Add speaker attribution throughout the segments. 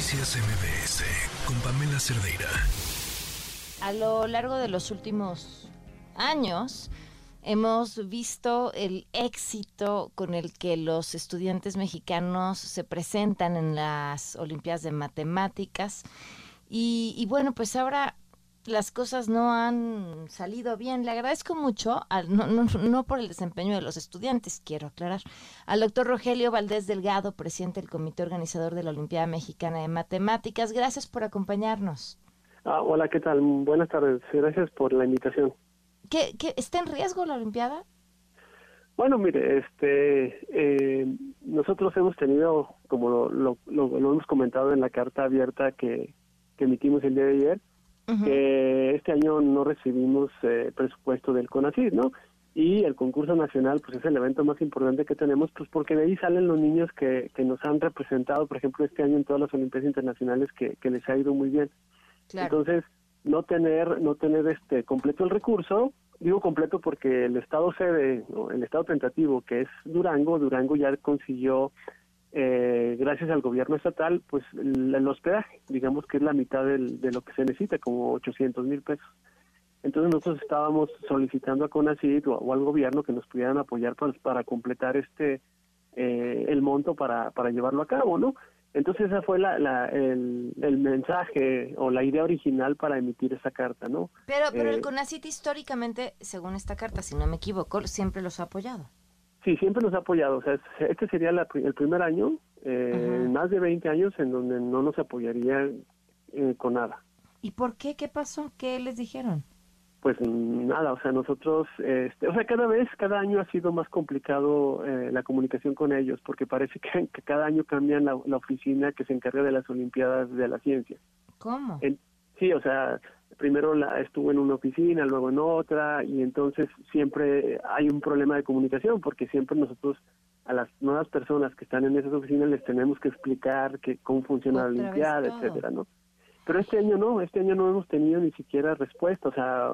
Speaker 1: Noticias MBS con Pamela Cerdeira.
Speaker 2: A lo largo de los últimos años hemos visto el éxito con el que los estudiantes mexicanos se presentan en las Olimpiadas de Matemáticas. Y, y bueno, pues ahora las cosas no han salido bien. Le agradezco mucho, al, no, no, no, por el desempeño de los estudiantes, quiero aclarar, al doctor Rogelio Valdés Delgado, presidente del comité organizador de la Olimpiada Mexicana de Matemáticas. Gracias por acompañarnos.
Speaker 3: Ah, hola, ¿qué tal? Buenas tardes. Gracias por la invitación.
Speaker 2: ¿Qué, qué, ¿Está en riesgo la Olimpiada?
Speaker 3: Bueno, mire, este, eh, nosotros hemos tenido, como lo, lo, lo, hemos comentado en la carta abierta que, que emitimos el día de ayer, que este año no recibimos eh, presupuesto del CONACYT, ¿no? Y el concurso nacional, pues es el evento más importante que tenemos, pues porque de ahí salen los niños que, que nos han representado, por ejemplo, este año en todas las Olimpiadas Internacionales que, que les ha ido muy bien. Claro. Entonces, no tener, no tener este completo el recurso, digo completo porque el estado sede, ¿no? el estado tentativo que es Durango, Durango ya consiguió eh, gracias al gobierno estatal, pues el, el, hospedaje, digamos que es la mitad del, de lo que se necesita, como 800 mil pesos. Entonces nosotros estábamos solicitando a CONACYT o, o, al gobierno que nos pudieran apoyar para, para completar este eh, el monto para, para llevarlo a cabo, ¿no? Entonces esa fue la, la el, el, mensaje o la idea original para emitir esa carta, ¿no?
Speaker 2: Pero, pero eh, el CONACYT históricamente, según esta carta, si no me equivoco, siempre los ha apoyado.
Speaker 3: Sí, siempre nos ha apoyado. O sea, este sería la, el primer año, eh, más de 20 años, en donde no nos apoyaría eh, con nada.
Speaker 2: ¿Y por qué? ¿Qué pasó? ¿Qué les dijeron?
Speaker 3: Pues nada, o sea, nosotros, este, o sea, cada vez, cada año ha sido más complicado eh, la comunicación con ellos, porque parece que, que cada año cambian la, la, oficina que se encarga de las Olimpiadas de la Ciencia.
Speaker 2: ¿Cómo?
Speaker 3: Sí, o sea, primero la, estuvo en una oficina, luego en otra, y entonces siempre hay un problema de comunicación, porque siempre nosotros a las nuevas personas que están en esas oficinas les tenemos que explicar que cómo funciona
Speaker 2: Otra
Speaker 3: la Olimpiada,
Speaker 2: todo.
Speaker 3: etcétera, ¿no? Pero este año no, este año no hemos tenido ni siquiera respuesta, o sea,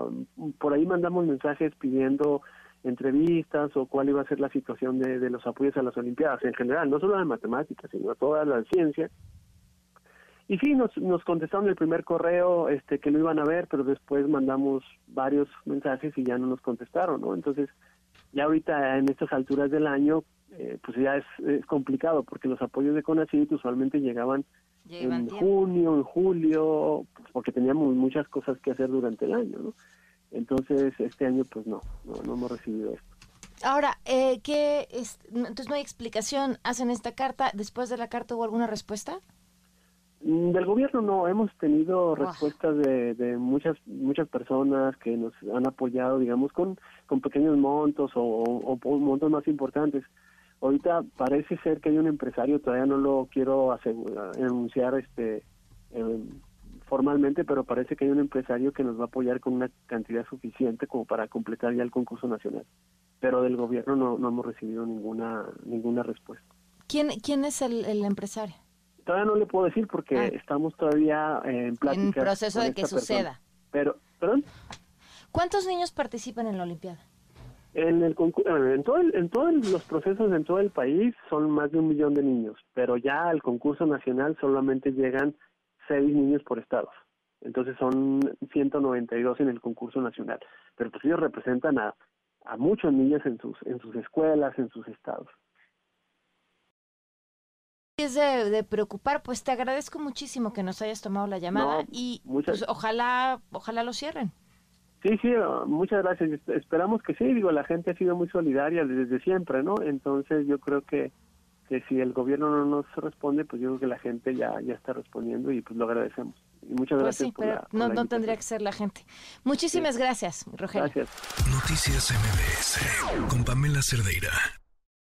Speaker 3: por ahí mandamos mensajes pidiendo entrevistas o cuál iba a ser la situación de, de los apoyos a las Olimpiadas en general, no solo de matemáticas, sino a toda la ciencia. Y sí, nos, nos contestaron el primer correo este que lo iban a ver, pero después mandamos varios mensajes y ya no nos contestaron, ¿no? Entonces, ya ahorita en estas alturas del año, eh, pues ya es, es, complicado, porque los apoyos de CONACYT usualmente llegaban en junio, en julio, pues porque teníamos muchas cosas que hacer durante el año, ¿no? Entonces, este año, pues no, no, no hemos recibido esto.
Speaker 2: Ahora, eh, ¿qué es? Entonces no hay explicación. ¿Hacen esta carta? ¿Después de la carta hubo alguna respuesta?
Speaker 3: Mm, Del gobierno no, hemos tenido respuestas de, de muchas muchas personas que nos han apoyado, digamos, con, con pequeños montos o, o, o montos más importantes. Ahorita parece ser que hay un empresario, todavía no lo quiero asegurar, anunciar este eh, formalmente, pero parece que hay un empresario que nos va a apoyar con una cantidad suficiente como para completar ya el concurso nacional. Pero del gobierno no, no hemos recibido ninguna ninguna respuesta.
Speaker 2: ¿Quién, quién es el, el empresario?
Speaker 3: Todavía no le puedo decir porque ah. estamos todavía en plática.
Speaker 2: En proceso de que
Speaker 3: persona.
Speaker 2: suceda.
Speaker 3: Pero, ¿perdón?
Speaker 2: ¿Cuántos niños participan en la Olimpiada?
Speaker 3: En el en todo el, en todos los procesos en todo el país son más de un millón de niños, pero ya al concurso nacional solamente llegan seis niños por estados. Entonces son 192 en el concurso nacional, pero pues ellos representan a, a muchos niños en sus en sus escuelas, en sus estados.
Speaker 2: Es de, de, preocupar, pues te agradezco muchísimo que nos hayas tomado la llamada
Speaker 3: no,
Speaker 2: y
Speaker 3: muchas...
Speaker 2: pues, ojalá ojalá lo cierren.
Speaker 3: Sí, sí, muchas gracias. Esperamos que sí, digo, la gente ha sido muy solidaria desde siempre, ¿no? Entonces yo creo que, que si el gobierno no nos responde, pues yo creo que la gente ya, ya está respondiendo y pues lo agradecemos. Y muchas
Speaker 2: pues
Speaker 3: gracias.
Speaker 2: Sí, por pero la, por no, no tendría que ser la gente. Muchísimas sí. gracias, Rogelio.
Speaker 3: Gracias.
Speaker 1: Noticias MBS con Pamela Cerdeira.